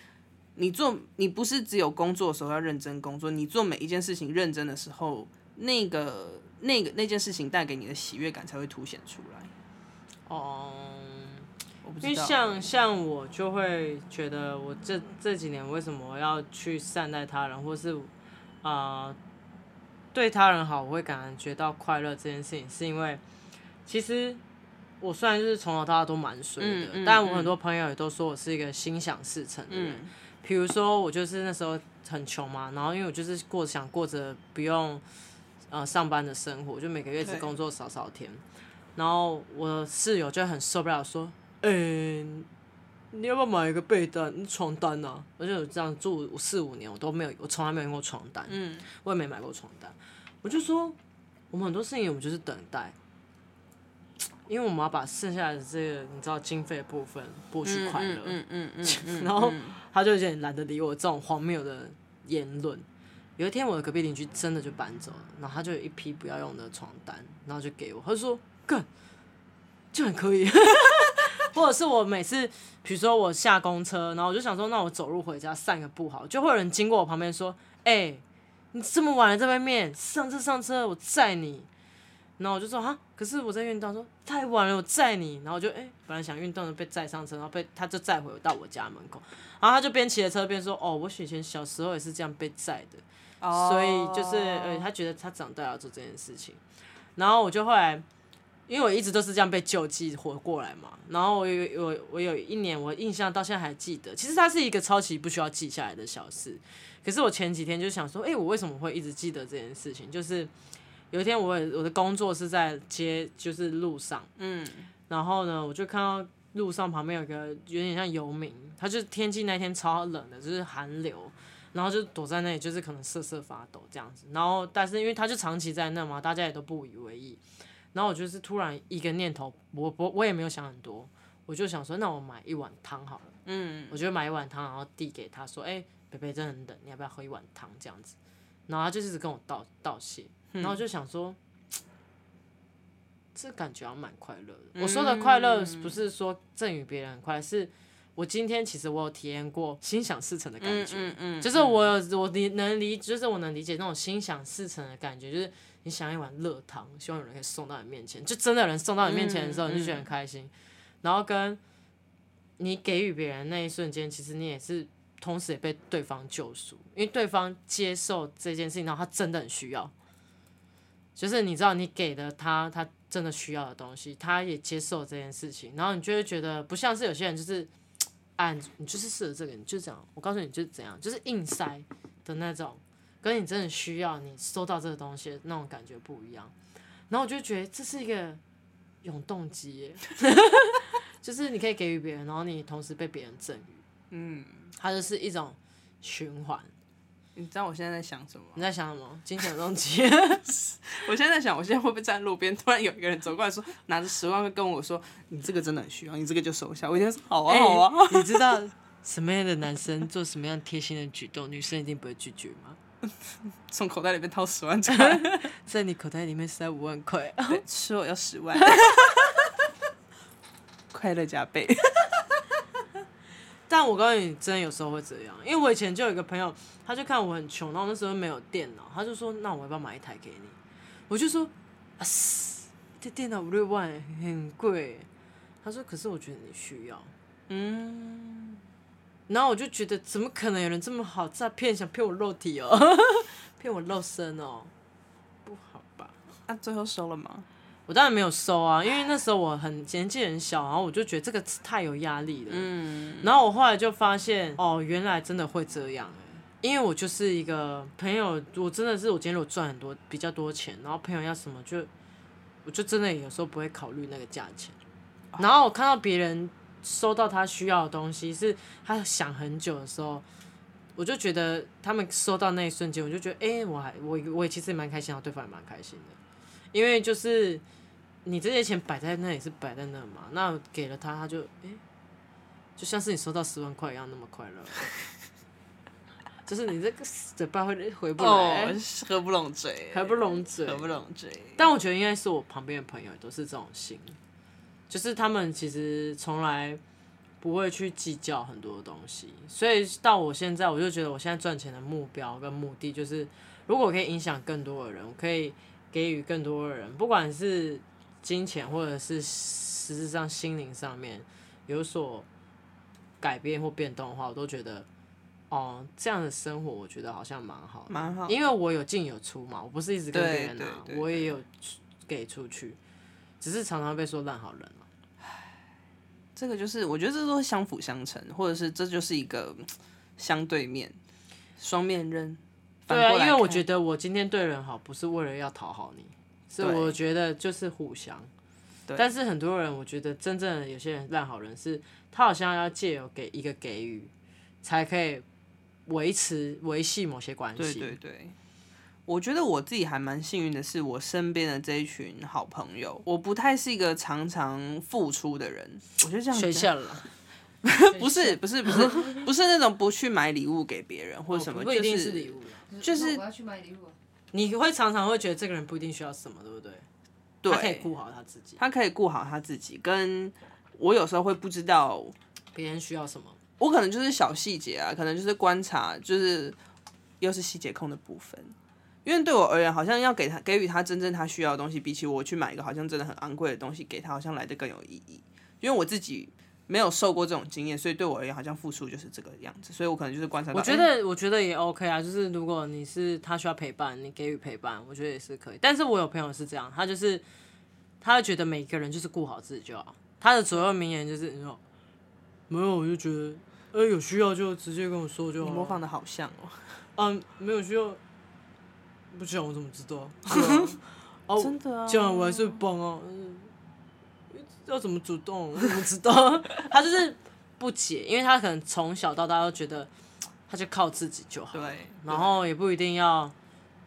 你做你不是只有工作的时候要认真工作，你做每一件事情认真的时候，那个那个那件事情带给你的喜悦感才会凸显出来。哦。因为像像我就会觉得，我这这几年为什么要去善待他人，或是啊、呃、对他人好，我会感觉到快乐这件事情，是因为其实我虽然就是从小到大都蛮衰的，嗯嗯、但我很多朋友也都说我是一个心想事成的人。比、嗯、如说我就是那时候很穷嘛，然后因为我就是过想过着不用呃上班的生活，就每个月只工作少少天，然后我室友就很受不了说。哎、欸，你要不要买一个被单、床单呐、啊？而且我这样住四五年，我都没有，我从来没有用过床单，嗯，我也没买过床单。我就说，我们很多事情，我们就是等待，因为我们要把剩下的这个，你知道，经费的部分剥去快乐，嗯嗯嗯，嗯 然后他就有点懒得理我这种荒谬的言论。有一天，我的隔壁邻居真的就搬走了，然后他就有一批不要用的床单，然后就给我，他就说，干，就很可以。或者是我每次，比如说我下公车，然后我就想说，那我走路回家散个步好，就会有人经过我旁边说：“哎、欸，你这么晚了在外面，上车上车，我载你。”然后我就说：“哈，可是我在运动。”说：“太晚了，我载你。”然后我就哎、欸，本来想运动的被载上车，然后被他就载回到我家门口，然后他就边骑着车边说：“哦，我以前小时候也是这样被载的。Oh. ”所以就是呃，他觉得他长大要做这件事情，然后我就后来。因为我一直都是这样被救济活过来嘛，然后我有我我有一年我印象到现在还记得，其实它是一个超级不需要记下来的小事，可是我前几天就想说，哎、欸，我为什么会一直记得这件事情？就是有一天我我的工作是在街，就是路上，嗯，然后呢，我就看到路上旁边有个有点像游民，他就天气那天超冷的，就是寒流，然后就躲在那里，就是可能瑟瑟发抖这样子，然后但是因为他就长期在那嘛，大家也都不以为意。然后我就是突然一个念头，我我我也没有想很多，我就想说，那我买一碗汤好了。嗯，我就买一碗汤，然后递给他说：“哎，北北真的很冷，你要不要喝一碗汤？”这样子，然后他就一直跟我道道谢，然后我就想说，这感觉还蛮快乐的。我说的快乐不是说赠予别人快乐，是我今天其实我有体验过心想事成的感觉。嗯嗯，就是我有我理能理，就是我能理解那种心想事成的感觉，就是。你想一碗热汤，希望有人可以送到你面前，就真的有人送到你面前的时候，你就觉得很开心。然后跟你给予别人那一瞬间，其实你也是同时也被对方救赎，因为对方接受这件事情，然后他真的很需要。就是你知道，你给的他，他真的需要的东西，他也接受这件事情，然后你就会觉得不像是有些人就是，啊，你就是适合这个，你就这样，我告诉你就是怎样，就是硬塞的那种。跟你真的需要你收到这个东西那种感觉不一样，然后我就觉得这是一个永动机耶，就是你可以给予别人，然后你同时被别人赠予，嗯，它就是一种循环。你知道我现在在想什么？你在想什么？金钱动机。我现在在想，我现在会不会站在路边，突然有一个人走过来说，拿着十万块跟我说，你这个真的很需要，你这个就收下。我就说好啊好啊，欸、你知道。什么样的男生做什么样贴心的举动，女生一定不会拒绝吗？从口袋里面掏十万出来，在你口袋里面塞五万块，吃我要十万，快乐加倍。但我告诉你，真的有时候会这样，因为我以前就有一个朋友，他就看我很穷，然后那时候没有电脑，他就说：“那我要不要买一台给你？”我就说：“啊，这电脑五六万，很贵。”他说：“可是我觉得你需要。”嗯，然后我就觉得，怎么可能有人这么好诈骗，想骗我肉体哦，骗我肉身哦，不好吧？那、啊、最后收了吗？我当然没有收啊，因为那时候我很年纪很小，然后我就觉得这个太有压力了。嗯，然后我后来就发现，哦，原来真的会这样哎，因为我就是一个朋友，我真的是我今天如果赚很多比较多钱，然后朋友要什么就，我就真的有时候不会考虑那个价钱。然后我看到别人收到他需要的东西，是他想很久的时候，我就觉得他们收到那一瞬间，我就觉得，哎，我还我我也其实也蛮开心，对方也蛮开心的。因为就是你这些钱摆在那也是摆在那嘛，那给了他，他就哎，就像是你收到十万块一样那么快乐，就是你这个嘴巴会回不来，哦、合不拢嘴，合不拢嘴，合不拢嘴。但我觉得应该是我旁边的朋友都是这种心，就是他们其实从来不会去计较很多东西，所以到我现在，我就觉得我现在赚钱的目标跟目的就是，如果我可以影响更多的人，我可以。给予更多的人，不管是金钱或者是实质上心灵上面有所改变或变动的话，我都觉得，哦，这样的生活我觉得好像蛮好，蛮好，因为我有进有出嘛，我不是一直跟别人拿，我也有给出去，只是常常被说烂好人了。这个就是我觉得这都是相辅相成，或者是这就是一个相对面双面刃。对啊，因为我觉得我今天对人好，不是为了要讨好你，是我觉得就是互相。但是很多人，我觉得真正的有些人烂好人是，他好像要借由给一个给予，才可以维持维系某些关系。对对对，我觉得我自己还蛮幸运的是，我身边的这一群好朋友，我不太是一个常常付出的人。我觉得这样。学校了。不是不是不是不是那种不去买礼物给别人或者什么，哦、不一定是礼物。就是我要去买礼物，你会常常会觉得这个人不一定需要什么，对不对？对，他可以顾好他自己，他可以顾好他自己。跟我有时候会不知道别人需要什么，我可能就是小细节啊，可能就是观察，就是又是细节控的部分。因为对我而言，好像要给他给予他真正他需要的东西，比起我去买一个好像真的很昂贵的东西给他，好像来得更有意义。因为我自己。没有受过这种经验，所以对我而言好像付出就是这个样子，所以我可能就是观察到。我觉得、欸、我觉得也 OK 啊，就是如果你是他需要陪伴，你给予陪伴，我觉得也是可以。但是我有朋友是这样，他就是他会觉得每个人就是顾好自己就好。他的左右名言就是你说没有，我就觉得哎、欸、有需要就直接跟我说就好。你模仿的好像哦。嗯，没有需要，不讲我怎么知道？哦、真的啊，这样我还是帮啊。要怎么主动？我怎么知道？他就是不解，因为他可能从小到大都觉得，他就靠自己就好。对。然后也不一定要，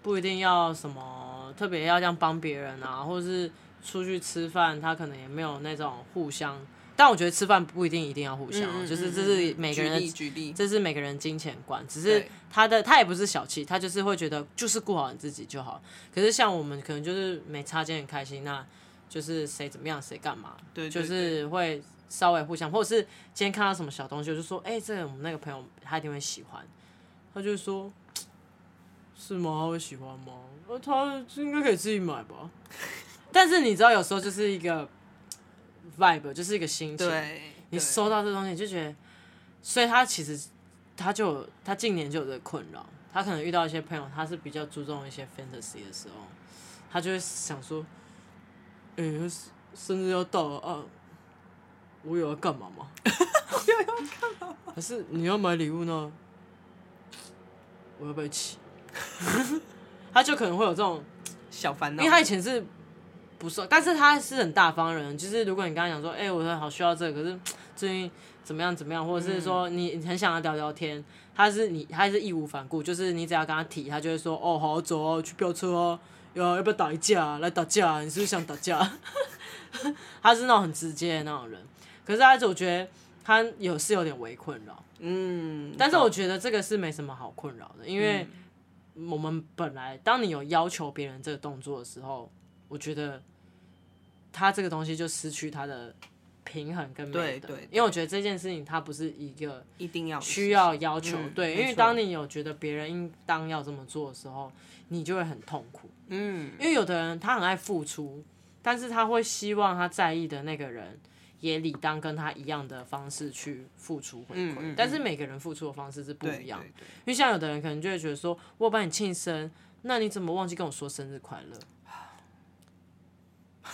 不一定要什么特别要这样帮别人啊，或者是出去吃饭，他可能也没有那种互相。但我觉得吃饭不一定一定要互相，嗯、就是这是每个人的，举例，这是每个人金钱观。只是他的他也不是小气，他就是会觉得就是顾好你自己就好。可是像我们可能就是没擦肩很开心那。就是谁怎么样，谁干嘛，对，就是会稍微互相，或者是今天看到什么小东西，我就说，哎、欸，这个我们那个朋友他一定会喜欢，他就说，是吗？他会喜欢吗？呃，他应该可以自己买吧。但是你知道，有时候就是一个 vibe，就是一个心情。对，你收到这东西你就觉得，所以他其实他就他近年就有这个困扰，他可能遇到一些朋友，他是比较注重一些 fantasy 的时候，他就会想说。哎、欸，生日要到了啊！我有要干嘛吗？我有要干嘛？还是你要买礼物呢？我要不要一起？他就可能会有这种小烦恼，因为他以前是不是，但是他是很大方的人。就是如果你跟他讲说，哎、欸，我好需要这个，可是 最近怎么样怎么样，或者是说你很想要聊聊天，他是你，他是义无反顾，就是你只要跟他提，他就会说，哦，好，走啊，去飙车啊。要要不要打一架？来打架？你是不是想打架？他是那种很直接的那种人，可是他我觉得他有是有点微困扰，嗯，但是我觉得这个是没什么好困扰的，因为我们本来当你有要求别人这个动作的时候，我觉得他这个东西就失去他的平衡跟美德，对对对，因为我觉得这件事情它不是一个一定要需要要求，嗯、对，因为当你有觉得别人应当要这么做的时候，你就会很痛苦，嗯，因为有的人他很爱付出，但是他会希望他在意的那个人。也理当跟他一样的方式去付出回馈，嗯嗯嗯，但是每个人付出的方式是不一样。对对对，因为像有的人可能就会觉得说，我帮你庆生，那你怎么忘记跟我说生日快乐？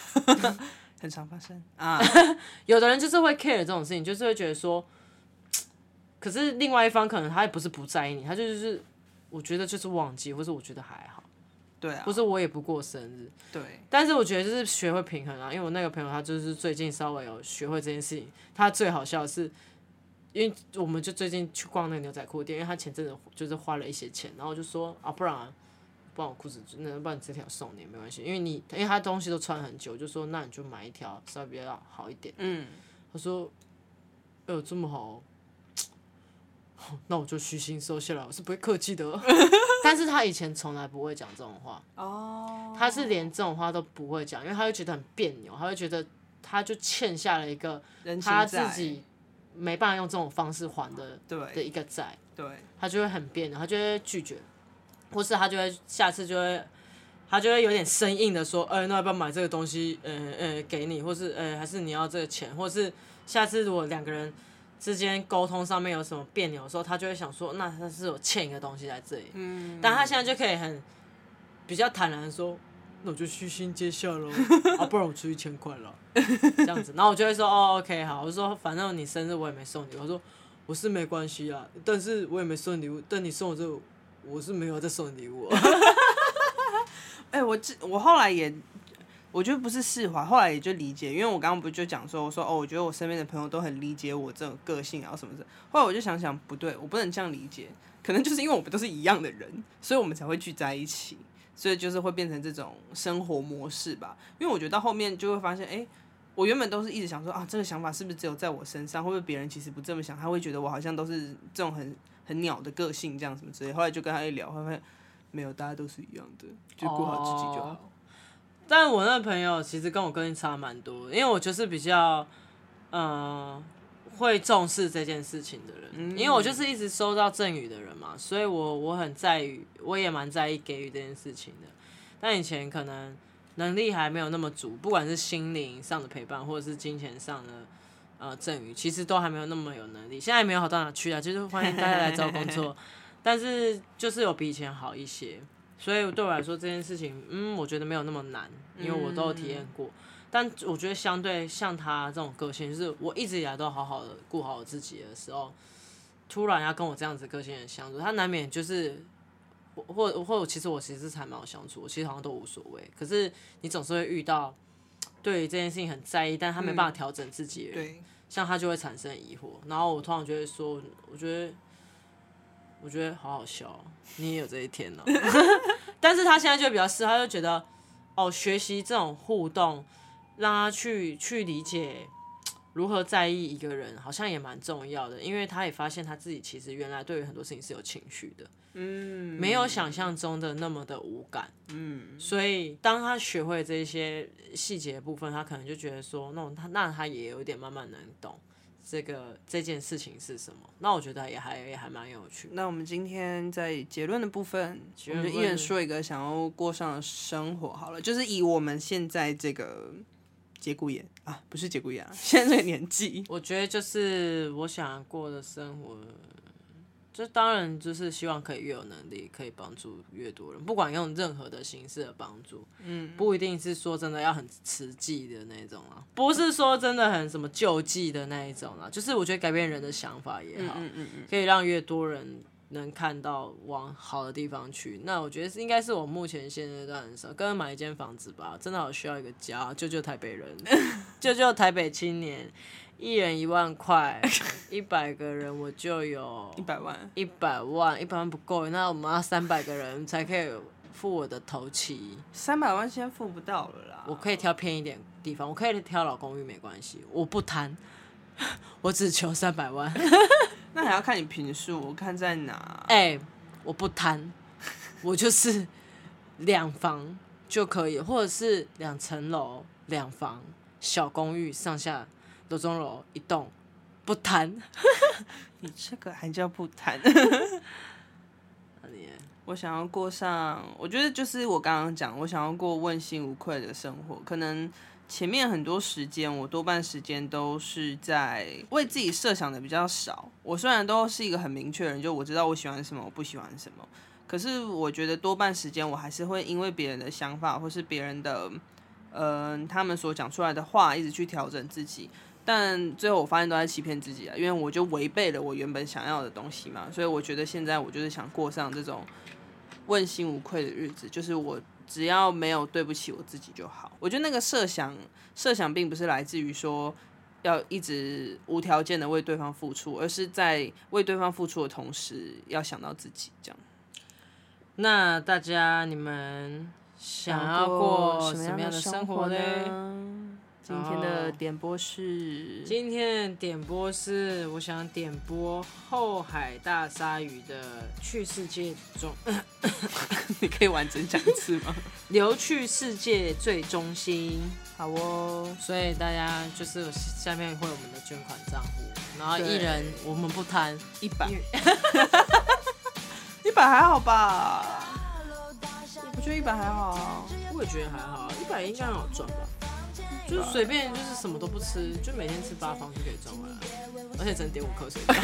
很常发生啊。有的人就是会 care 这种事情，就是会觉得说，可是另外一方可能他也不是不在意你，他就是我觉得就是忘记，或是我觉得还好。对啊，不是我也不过生日，对，但是我觉得就是学会平衡啊，因为我那个朋友他就是最近稍微有学会这件事情，他最好笑的是，因为我们就最近去逛那个牛仔裤店，因为他前阵子就是花了一些钱，然后就说啊，不然啊，不然我裤子那帮你这条送你没关系，因为你因为他东西都穿很久，就说那你就买一条稍微比较好一点，嗯，他说，哎呦这么好。那我就虚心收下来，我是不会客气的。但是他以前从来不会讲这种话，oh. 他是连这种话都不会讲，因为他会觉得很别扭，他会觉得他就欠下了一个他自己没办法用这种方式还的的一个债，对，他就会很别扭，他就会拒绝，或是他就会下次就会他就会有点生硬的说，哎、欸，那要不要买这个东西？呃、欸、呃、欸，给你，或是呃、欸，还是你要这个钱，或是下次如果两个人。之间沟通上面有什么别扭的时候，他就会想说，那他是有欠一个东西在这里。嗯。但他现在就可以很比较坦然的说，那我就虚心接下喽，啊，不然我出一千块了，这样子。然后我就会说，哦，OK，好，我说反正你生日我也没送你，我说我是没关系啊，但是我也没送礼物，但你送我这个，我是没有在送礼物。哎、欸，我这我后来也。我觉得不是释怀，后来也就理解，因为我刚刚不就讲说，我说哦，我觉得我身边的朋友都很理解我这种个性啊什么的。后来我就想想，不对，我不能这样理解，可能就是因为我们都是一样的人，所以我们才会聚在一起，所以就是会变成这种生活模式吧。因为我觉得到后面就会发现，哎，我原本都是一直想说啊，这个想法是不是只有在我身上，会不会别人其实不这么想，他会觉得我好像都是这种很很鸟的个性这样什么之类。后来就跟他一聊，发现没有，大家都是一样的，就过好自己就好。Oh. 但我那朋友其实跟我个性差蛮多，因为我就是比较，嗯、呃，会重视这件事情的人，嗯、因为我就是一直收到赠与的人嘛，所以我我很在意，我也蛮在意给予这件事情的。但以前可能能力还没有那么足，不管是心灵上的陪伴，或者是金钱上的呃赠予，其实都还没有那么有能力。现在也没有好到哪去啊，就是欢迎大家来找工作，但是就是有比以前好一些。所以对我来说这件事情，嗯，我觉得没有那么难，因为我都有体验过。嗯、但我觉得相对像他这种个性，就是我一直以来都好好的顾好我自己的时候，突然要跟我这样子个性的相处，他难免就是，或或或，其实我其实才蛮好相处，我其实好像都无所谓。可是你总是会遇到对于这件事情很在意，但他没办法调整自己的人，嗯、像他就会产生疑惑。然后我通常就会说，我觉得。我觉得好好笑，你也有这一天呢。但是他现在就比较适，他就觉得，哦，学习这种互动，让他去去理解如何在意一个人，好像也蛮重要的。因为他也发现他自己其实原来对于很多事情是有情绪的，嗯，没有想象中的那么的无感，嗯。所以当他学会这些细节的部分，他可能就觉得说，那他那他也有点慢慢能懂。这个这件事情是什么？那我觉得也还也还蛮有趣。那我们今天在结论的部分，我们就一人说一个想要过上的生活好了，就是以我们现在这个节骨眼啊，不是节骨眼啊，现在这个年纪，我觉得就是我想过的生活。这当然就是希望可以越有能力，可以帮助越多人，不管用任何的形式的帮助，嗯，不一定是说真的要很实际的那种啊，不是说真的很什么救济的那一种啊，就是我觉得改变人的想法也好，嗯嗯嗯，可以让越多人能看到往好的地方去。那我觉得是应该是我目前现阶段的时候，跟买一间房子吧，真的好需要一个家，救救台北人，救救台北青年。一人一万块，一百个人我就有一百万，一百万，一百万不够，那我们要三百个人才可以付我的头期。三百万现在付不到了啦。我可以挑偏一点地方，我可以挑老公寓没关系，我不贪。我只求三百万。那还要看你平数，我看在哪？哎、欸，我不贪，我就是两房就可以，或者是两层楼两房小公寓，上下楼中楼一栋，不谈。你这个还叫不谈？我想要过上，我觉得就是我刚刚讲，我想要过问心无愧的生活，可能。前面很多时间，我多半时间都是在为自己设想的比较少。我虽然都是一个很明确的人，就我知道我喜欢什么，我不喜欢什么。可是我觉得多半时间，我还是会因为别人的想法，或是别人的，嗯、呃，他们所讲出来的话，一直去调整自己。但最后我发现都在欺骗自己啊，因为我就违背了我原本想要的东西嘛。所以我觉得现在我就是想过上这种问心无愧的日子，就是我。只要没有对不起我自己就好。我觉得那个设想，设想并不是来自于说要一直无条件的为对方付出，而是在为对方付出的同时，要想到自己。这样。那大家你们想要过什么样的生活呢？今天的点播是，oh, 今天的点播是，我想点播后海大鲨鱼的去世界中，你可以完整讲一次吗？流去世界最中心，好哦。所以大家就是下面会有我们的捐款账户，然后一人我们不贪一百，一百还好吧？我觉得一百还好啊，我也觉得还好，一百应该很好赚吧。就随便，就是什么都不吃，就每天吃八方就可以赚回来，而且只能点五颗水果，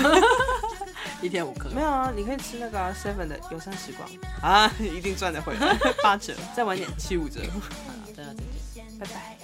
一天五颗。没有啊，你可以吃那个 Seven 的友善时光啊，一定赚得回来，八折，再晚点七五折。好，大家再见，拜拜。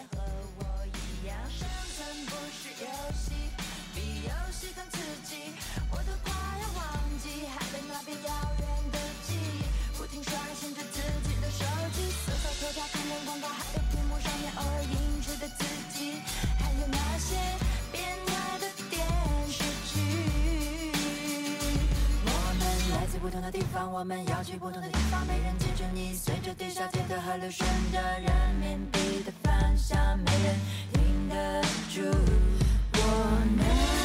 不同的地方，我们要去不同的地方。没人记住你，随着地下铁的河流，顺着人民币的方向，没人停得住我们。